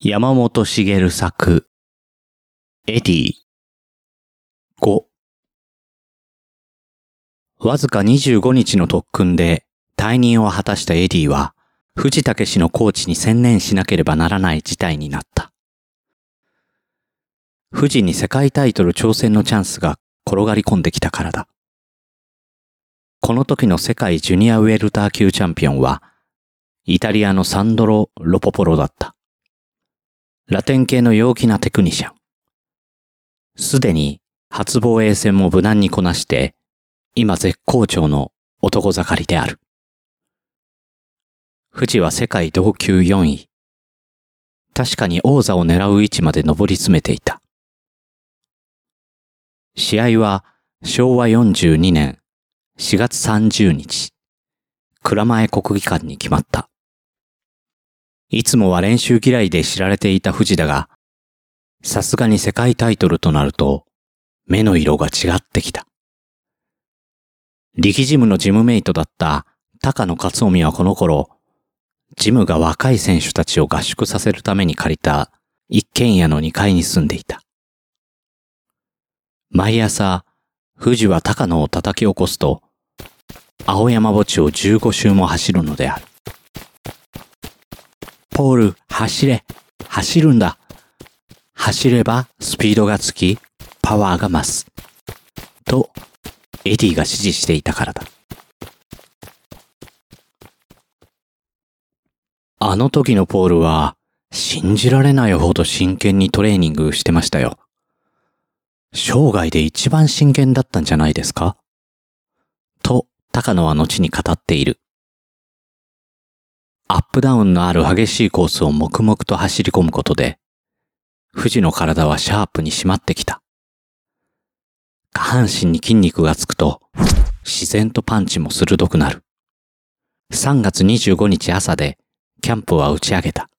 山本茂作、エディ、5。わずか25日の特訓で大任を果たしたエディは、藤猛のコーチに専念しなければならない事態になった。藤に世界タイトル挑戦のチャンスが転がり込んできたからだ。この時の世界ジュニアウェルター級チャンピオンは、イタリアのサンドロ・ロポポロだった。ラテン系の陽気なテクニシャン。すでに初防衛戦も無難にこなして、今絶好調の男盛りである。富士は世界同級4位。確かに王座を狙う位置まで上り詰めていた。試合は昭和42年4月30日、蔵前国技館に決まった。いつもは練習嫌いで知られていた藤田が、さすがに世界タイトルとなると、目の色が違ってきた。力ジムのジムメイトだった高野克臣はこの頃、ジムが若い選手たちを合宿させるために借りた一軒家の2階に住んでいた。毎朝、富士は高野を叩き起こすと、青山墓地を15周も走るのである。ポール、走れ。走るんだ。走ればスピードがつき、パワーが増す。と、エディが指示していたからだ。あの時のポールは、信じられないほど真剣にトレーニングしてましたよ。生涯で一番真剣だったんじゃないですか？と、高野は後に語っている。アップダウンのある激しいコースを黙々と走り込むことで、富士の体はシャープに締まってきた。下半身に筋肉がつくと、自然とパンチも鋭くなる。3月25日朝で、キャンプは打ち上げた。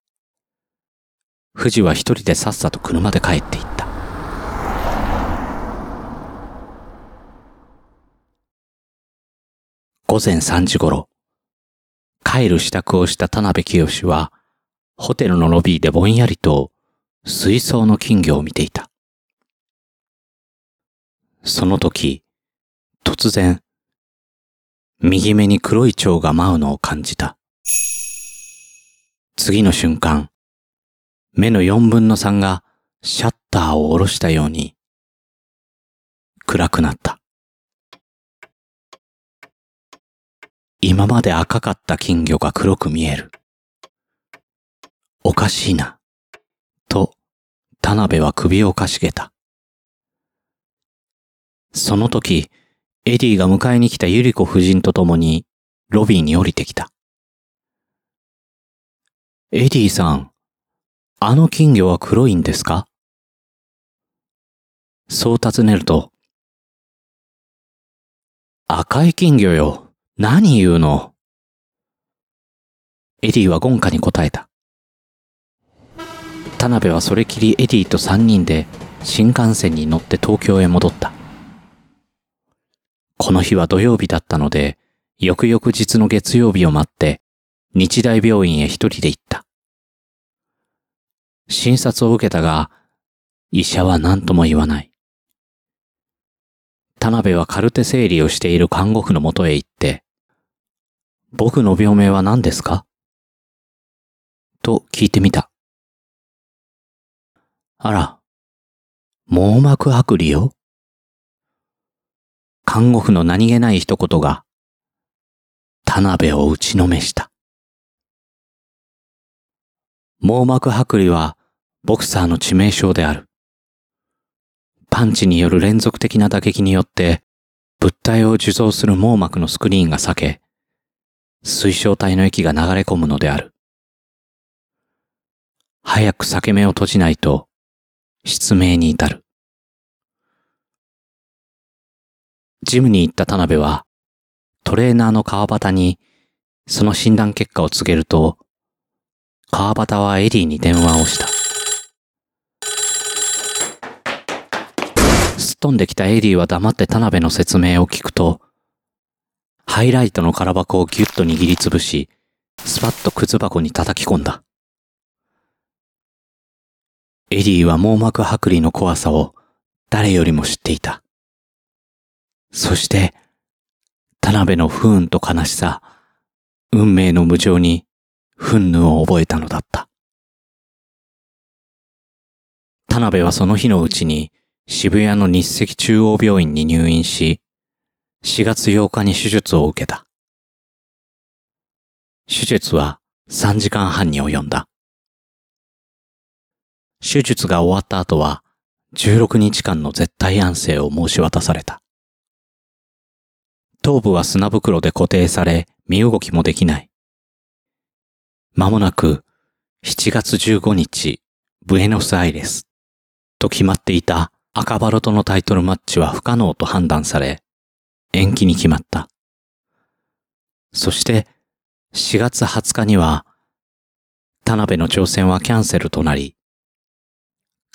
富士は一人でさっさと車で帰っていった。午前3時頃、帰る支度をした田辺清は、ホテルのロビーでぼんやりと水槽の金魚を見ていた。その時、突然、右目に黒い蝶が舞うのを感じた。次の瞬間、目の四分の三がシャッターを下ろしたように、暗くなった。今まで赤かった金魚が黒く見える。おかしいな。と、田辺は首をかしげた。その時、エディが迎えに来たユリコ夫人と共に、ロビーに降りてきた。エディさん、あの金魚は黒いんですか？そう尋ねると、赤い金魚よ。何言うの？エディはゴンカに答えた。田辺はそれきりエディと三人で新幹線に乗って東京へ戻った。この日は土曜日だったので、翌々日の月曜日を待って日大病院へ一人で行った。診察を受けたが、医者は何とも言わない。田辺はカルテ整理をしている看護婦のもとへ行って、僕の病名は何ですか？と聞いてみた。あら、網膜剥離よ？看護婦の何気ない一言が、田辺を打ちのめした。網膜剥離はボクサーの致命傷である。パンチによる連続的な打撃によって物体を受像する網膜のスクリーンが裂け、水晶体の液が流れ込むのである。早く裂け目を閉じないと失明に至る。ジムに行った田辺は、トレーナーの川端にその診断結果を告げると、川端はエディに電話をした。すっ飛んできたエディは黙って田辺の説明を聞くと、ハイライトの空箱をギュッと握りつぶし、スパッと靴箱に叩き込んだ。エディは網膜剥離の怖さを誰よりも知っていた。そして、田辺の不運と悲しさ、運命の無情に憤怒を覚えたのだった。田辺はその日のうちに渋谷の日赤中央病院に入院し、4月8日に手術を受けた。手術は3時間半に及んだ。手術が終わった後は16日間の絶対安静を申し渡された。頭部は砂袋で固定され身動きもできない。まもなく7月15日、ブエノスアイレスと決まっていた赤バロとのタイトルマッチは不可能と判断され、延期に決まった。そして4月20日には、田辺の挑戦はキャンセルとなり、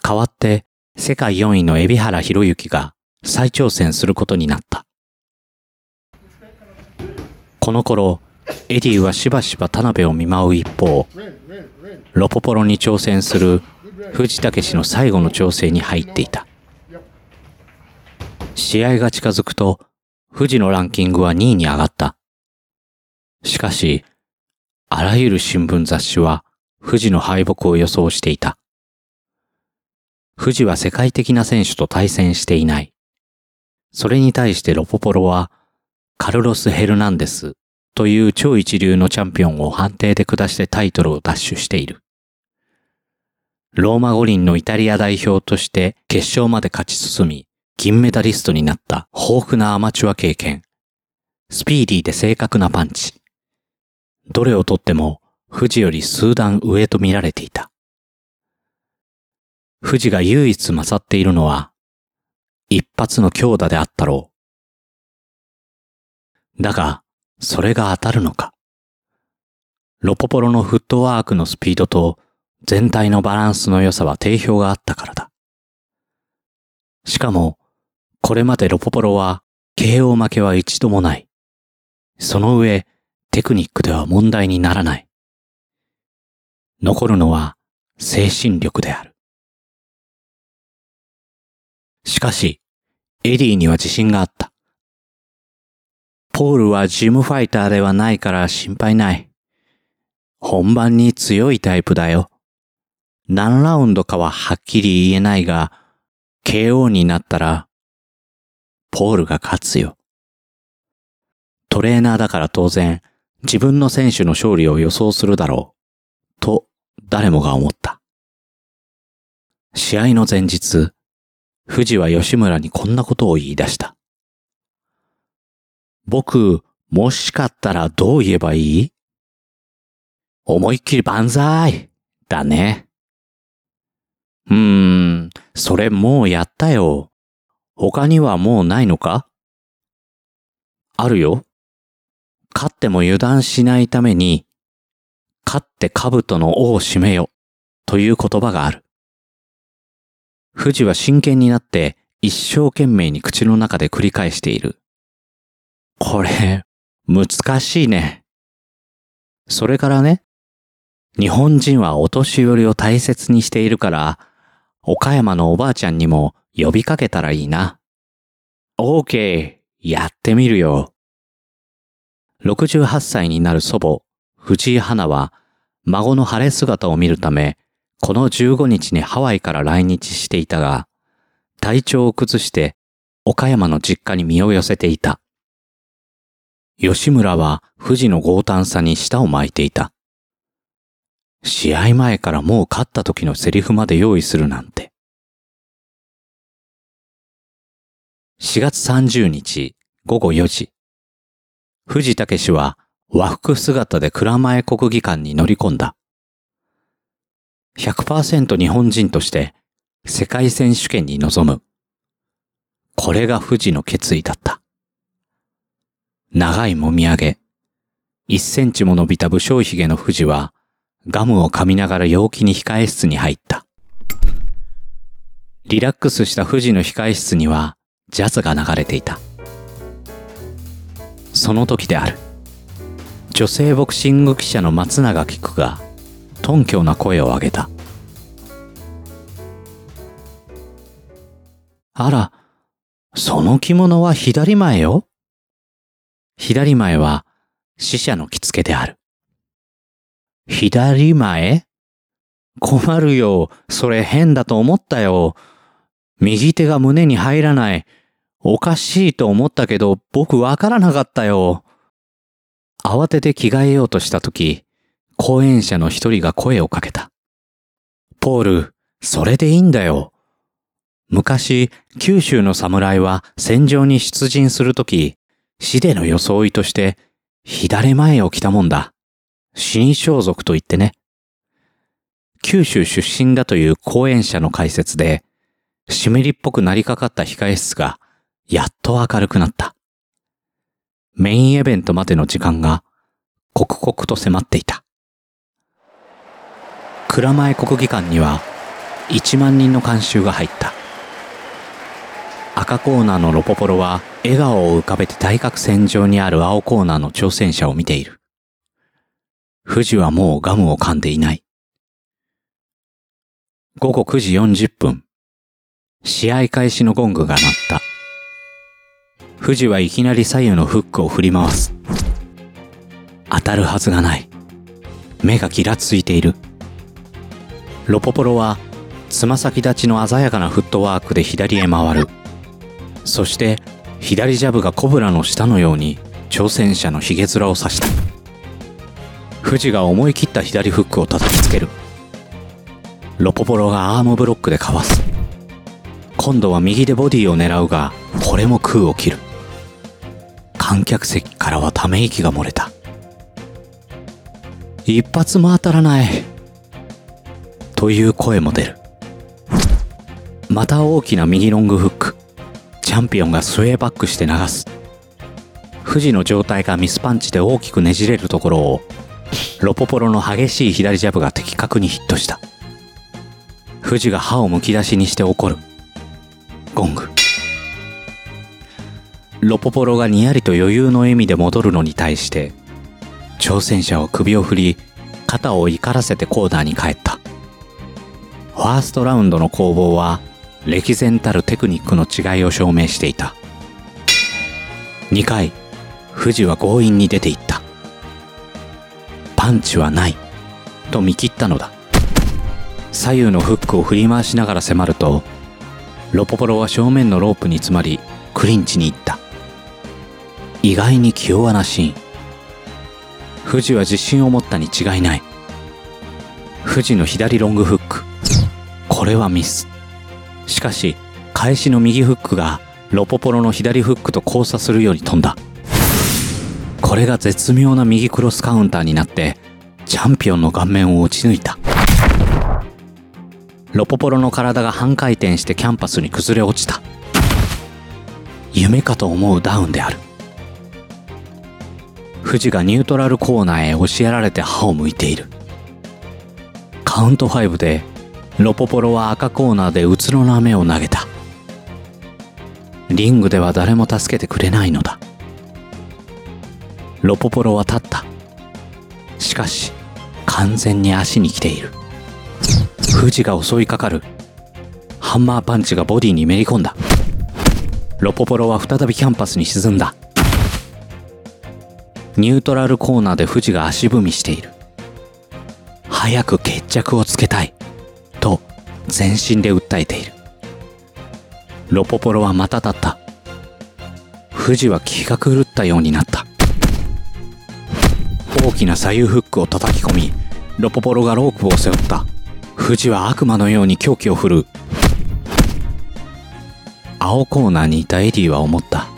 代わって世界4位の海老原博之が再挑戦することになった。この頃、エディはしばしば田辺を見舞う一方、ロポポロに挑戦する藤武氏の最後の調整に入っていた。試合が近づくと、富士のランキングは2位に上がった。しかし、あらゆる新聞雑誌は富士の敗北を予想していた。富士は世界的な選手と対戦していない。それに対してロポポロはカルロス・ヘルナンデスという超一流のチャンピオンを判定で下してタイトルを奪取している。ローマ五輪のイタリア代表として決勝まで勝ち進み、銀メダリストになった豊富なアマチュア経験。スピーディーで正確なパンチ。どれをとっても富士より数段上と見られていた。富士が唯一勝っているのは、一発の強打であったろう。だが、それが当たるのか。ロポポロのフットワークのスピードと全体のバランスの良さは定評があったからだ。しかも、これまでロポポロは KO 負けは一度もない。その上、テクニックでは問題にならない。残るのは精神力である。しかし、エディには自信があった。ポールはジムファイターではないから心配ない。本番に強いタイプだよ。何ラウンドかははっきり言えないが、KO になったら、ポールが勝つよ。トレーナーだから当然、自分の選手の勝利を予想するだろう。と、誰もが思った。試合の前日、藤は吉村にこんなことを言い出した。僕、もしかったらどう言えばいい？思いっきり万歳だね。うーん、それもうやったよ。他にはもうないのか？あるよ。勝っても油断しないために、勝って兜の尾を締めよ、という言葉がある。富士は真剣になって一生懸命に口の中で繰り返している。これ、難しいね。それからね、日本人はお年寄りを大切にしているから、岡山のおばあちゃんにも呼びかけたらいいな。OK、やってみるよ。68歳になる祖母、藤井花は、孫の晴れ姿を見るため、この15日にハワイから来日していたが、体調を崩して岡山の実家に身を寄せていた。吉村は富士の強胆さに舌を巻いていた。試合前からもう勝った時のセリフまで用意するなんて。4月30日午後4時、藤武氏は和服姿で蔵前国技館に乗り込んだ。100%日本人として世界選手権に臨む。これが富士の決意だった。長いもみあげ、一センチも伸びた武将髭の富士は、ガムを噛みながら陽気に控え室に入った。リラックスした富士の控え室には、ジャズが流れていた。その時である。女性ボクシング記者の松永菊が、頓胸な声を上げた。あら、その着物は左前よ？左前は死者の着付けである。左前？困るよ。それ変だと思ったよ。右手が胸に入らない。おかしいと思ったけど、僕わからなかったよ。慌てて着替えようとしたとき、講演者の一人が声をかけた。ポール、それでいいんだよ。昔、九州の侍は戦場に出陣するとき、死での装いとして、左前を着たもんだ。新装束と言ってね。九州出身だという講演者の解説で、湿りっぽくなりかかった控え室が、やっと明るくなった。メインイベントまでの時間が、刻々と迫っていた。蔵前国技館には、1万人の観衆が入った。赤コーナーのロポポロは笑顔を浮かべて対角線上にある青コーナーの挑戦者を見ている。富士はもうガムを噛んでいない。午後9時40分、試合開始のゴングが鳴った。富士はいきなり左右のフックを振り回す。当たるはずがない。目がギラついている。ロポポロはつま先立ちの鮮やかなフットワークで左へ回る。そして左ジャブがコブラの下のように挑戦者のヒゲ面を刺した富士が思い切った左フックを叩きつけるロポポロがアームブロックでかわす今度は右でボディを狙うがこれも空を切る観客席からはため息が漏れた。一発も当たらない。という声も出る。また大きな右ロングフック。チャンピオンがスウェーバックして流す。富士の状態がミスパンチで大きくねじれるところをロポポロの激しい左ジャブが的確にヒットした。富士が歯をむき出しにして怒る。ゴング。ロポポロがにやりと余裕の笑みで戻るのに対して挑戦者は首を振り肩を怒らせてコーナーに帰った。ファーストラウンドの攻防は歴然たるテクニックの違いを証明していた。2回富士は強引に出ていった。パンチはないと見切ったのだ。左右のフックを振り回しながら迫るとロポポロは正面のロープに詰まりクリンチに行った。意外に気弱なシーン富士は自信を持ったに違いない富士の左ロングフックこれはミスしかし、返しの右フックがロポポロの左フックと交差するように飛んだ。これが絶妙な右クロスカウンターになって、チャンピオンの顔面を打ち抜いた。ロポポロの体が半回転してキャンパスに崩れ落ちた。夢かと思うダウンである。富士がニュートラルコーナーへ押しやられて歯を向いている。カウント5でロポポロは赤コーナーでうつろな目を投げた。リングでは誰も助けてくれないのだ。ロポポロは立った。しかし完全に足に来ている。富士が襲いかかる。ハンマーパンチがボディにめり込んだ。ロポポロは再びキャンパスに沈んだ。ニュートラルコーナーで富士が足踏みしている。早く決着をつけたい。と全身で訴えている。ロポポロはまた立った。富士は気が狂ったようになった。大きな左右フックを叩き込みロポポロがロープを背負った。富士は悪魔のように狂気を振る青コーナーにいたエディは思った。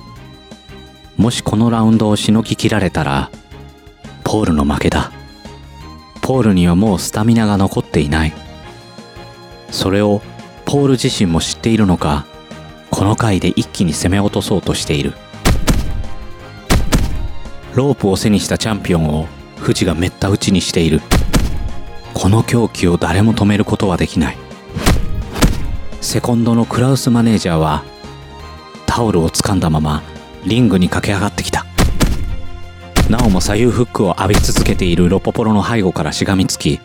もしこのラウンドをしのぎ切られたらポールの負けだ。ポールにはもうスタミナが残っていない。それをポール自身も知っているのかこの回で一気に攻め落とそうとしている。ロープを背にしたチャンピオンを富士がめった打ちにしている。この狂気を誰も止めることはできない。セコンドのクラウスマネージャーはタオルを掴んだままリングに駆け上がってきたなおも左右フックを浴び続けているロポポロの背後からしがみつき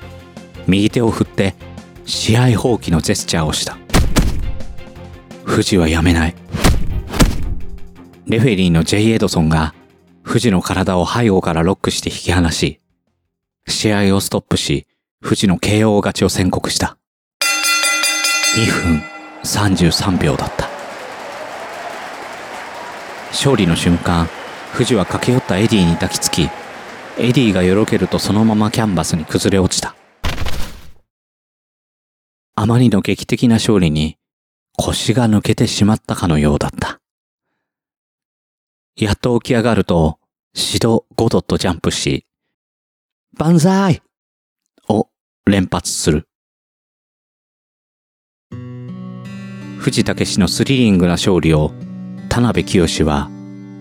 右手を振って試合放棄のジェスチャーをした富士はやめない。レフェリーの J. エドソンが富士の体を背後からロックして引き離し、試合をストップし、藤の KO 勝ちを宣告した。2分33秒だった。勝利の瞬間、藤は駆け寄ったエディに抱きつき、エディがよろけるとそのままキャンバスに崩れ落ちた。あまりの劇的な勝利に腰が抜けてしまったかのようだった。やっと起き上がると、指導5ドットジャンプし、万歳を連発する。藤武のスリリングな勝利を田辺清は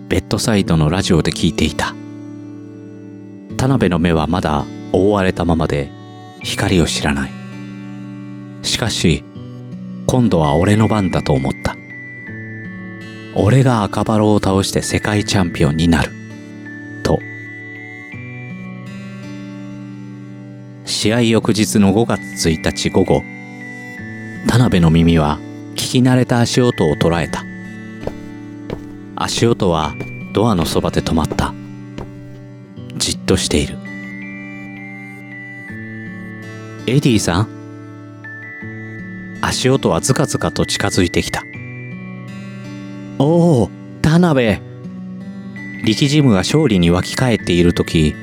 ベッドサイドのラジオで聞いていた。田辺の目はまだ覆われたままで光を知らない。しかし、今度は俺の番だと思った。俺が赤バロを倒して世界チャンピオンになる。と。試合翌日の5月1日午後、田辺の耳は聞き慣れた足音を捉えた。足音はドアのそばで止まった。じっとしている。エディさん？足音はずかずかと近づいてきた。おお、田辺。力ジムが勝利に沸き返っている時、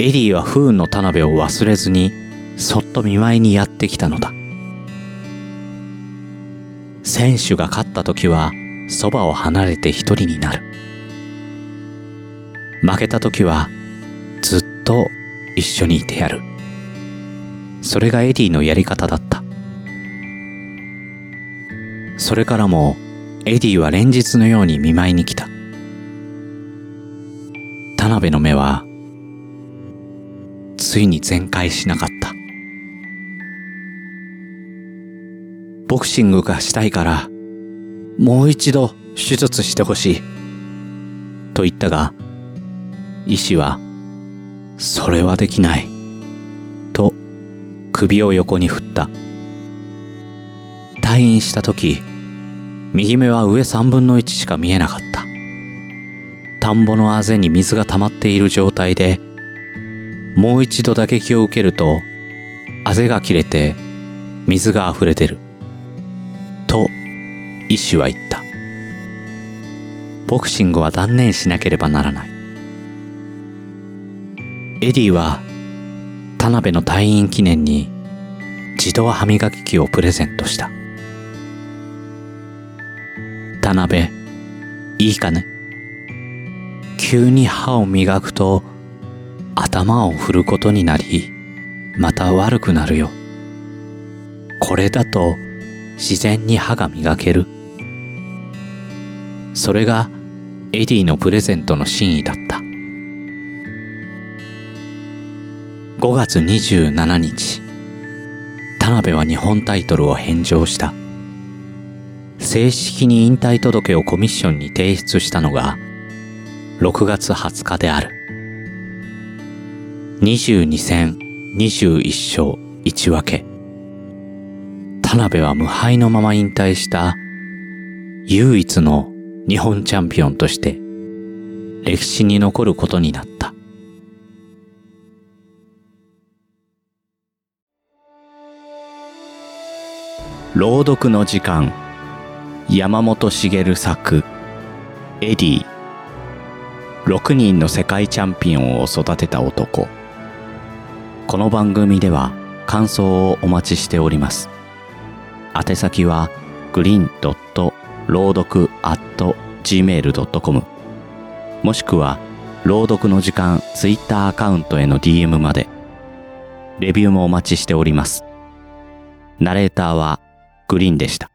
エディは不運の田辺を忘れずに、そっと見舞いにやってきたのだ。選手が勝った時は、そばを離れて一人になる。負けた時は、ずっと一緒にいてやる。それがエディのやり方だった。それからも、エディは連日のように見舞いに来た。田辺の目は、ついに全開しなかった。ボクシングがしたいから、もう一度手術してほしい。と言ったが、医師は、それはできない。と、首を横に振った。退院した時、右目は上3分の1しか見えなかった。田んぼのあぜに水が溜まっている状態で、もう一度打撃を受けると、あぜが切れて水が溢れ出る。医師は言った。ボクシングは断念しなければならない。エディは、田辺の退院記念に自動歯磨き機をプレゼントした。田辺、いいかね？急に歯を磨くと頭を振ることになり、また悪くなるよ。これだと自然に歯が磨ける。それがエディのプレゼントの真意だった。5月27日、田辺は日本タイトルを返上した。正式に引退届をコミッションに提出したのが6月20日である。22戦21勝1分け。田辺は無敗のまま引退した唯一の日本チャンピオンとして歴史に残ることになった。朗読の時間山本茂作エディ。6人の世界チャンピオンを育てた男。この番組では感想をお待ちしております。宛先はグリーンドット朗読 at gmail.com もしくは朗読の時間ツイッターアカウントへの DM まで。レビューもお待ちしております。ナレーターはグリーンでした。